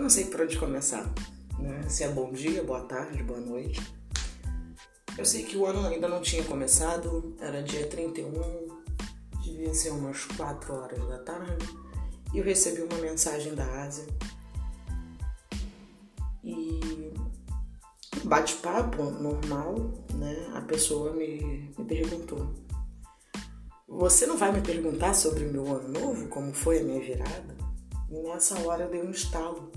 não sei por onde começar. Né? Se é bom dia, boa tarde, boa noite. Eu sei que o ano ainda não tinha começado, era dia 31, devia ser umas 4 horas da tarde, e eu recebi uma mensagem da Ásia. E bate-papo normal, né? A pessoa me, me perguntou: Você não vai me perguntar sobre o meu ano novo? Como foi a minha virada? E nessa hora eu dei um estalo.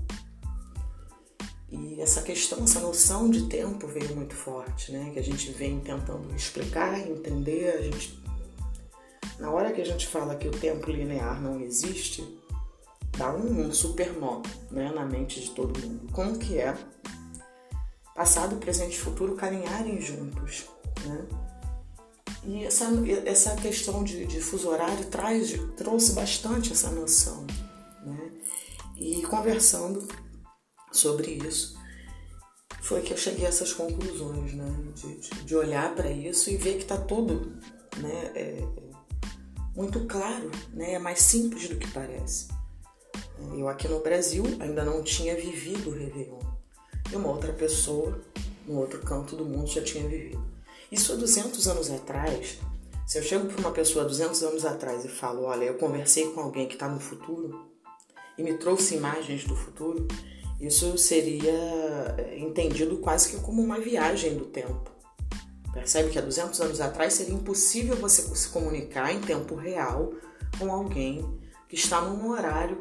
E essa questão, essa noção de tempo veio muito forte, né? Que a gente vem tentando explicar, entender. A gente, na hora que a gente fala que o tempo linear não existe, dá um, um super nó, né, na mente de todo mundo. Como que é passado, presente e futuro caminharem juntos, né? E essa, essa questão de, de fuso horário traz, trouxe bastante essa noção né? E conversando sobre isso, foi que eu cheguei a essas conclusões, né? De, de, olhar para isso e ver que está tudo né? É, é, muito claro, né? É mais simples do que parece. Eu aqui no Brasil ainda não tinha vivido o Réveillon. E uma outra pessoa, no outro canto do mundo, já tinha vivido. Isso há 200 anos atrás, se eu chego para uma pessoa 200 anos atrás e falo, olha, eu conversei com alguém que está no futuro, e me trouxe imagens do futuro, isso seria eh, entendido quase que como uma viagem do tempo. Percebe que há 200 anos atrás seria impossível você se comunicar em tempo real com alguém que está num horário,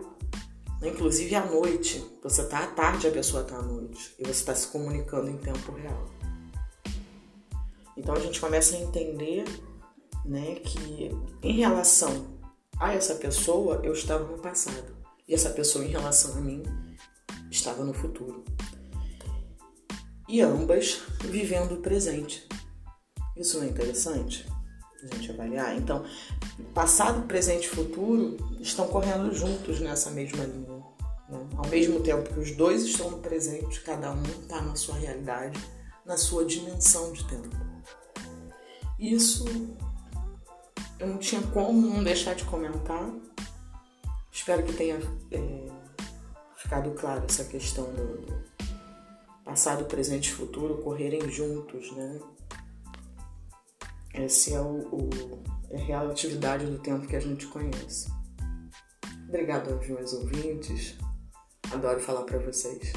né, inclusive à noite. Você está à tarde, a pessoa está à noite e você está se comunicando em tempo real. Então a gente começa a entender né, que em relação a essa pessoa eu estava no passado. E essa pessoa, em relação a mim, estava no futuro. E ambas vivendo o presente. Isso não é interessante? A gente avaliar. Então, passado, presente e futuro estão correndo juntos nessa mesma linha. Né? Ao mesmo tempo que os dois estão no presente, cada um está na sua realidade, na sua dimensão de tempo. Isso eu não tinha como não deixar de comentar Espero que tenha é, ficado claro essa questão do, do, passado, presente e futuro correrem juntos, né? Essa é, o, o, é a relatividade do tempo que a gente conhece. Obrigado aos meus ouvintes. Adoro falar para vocês.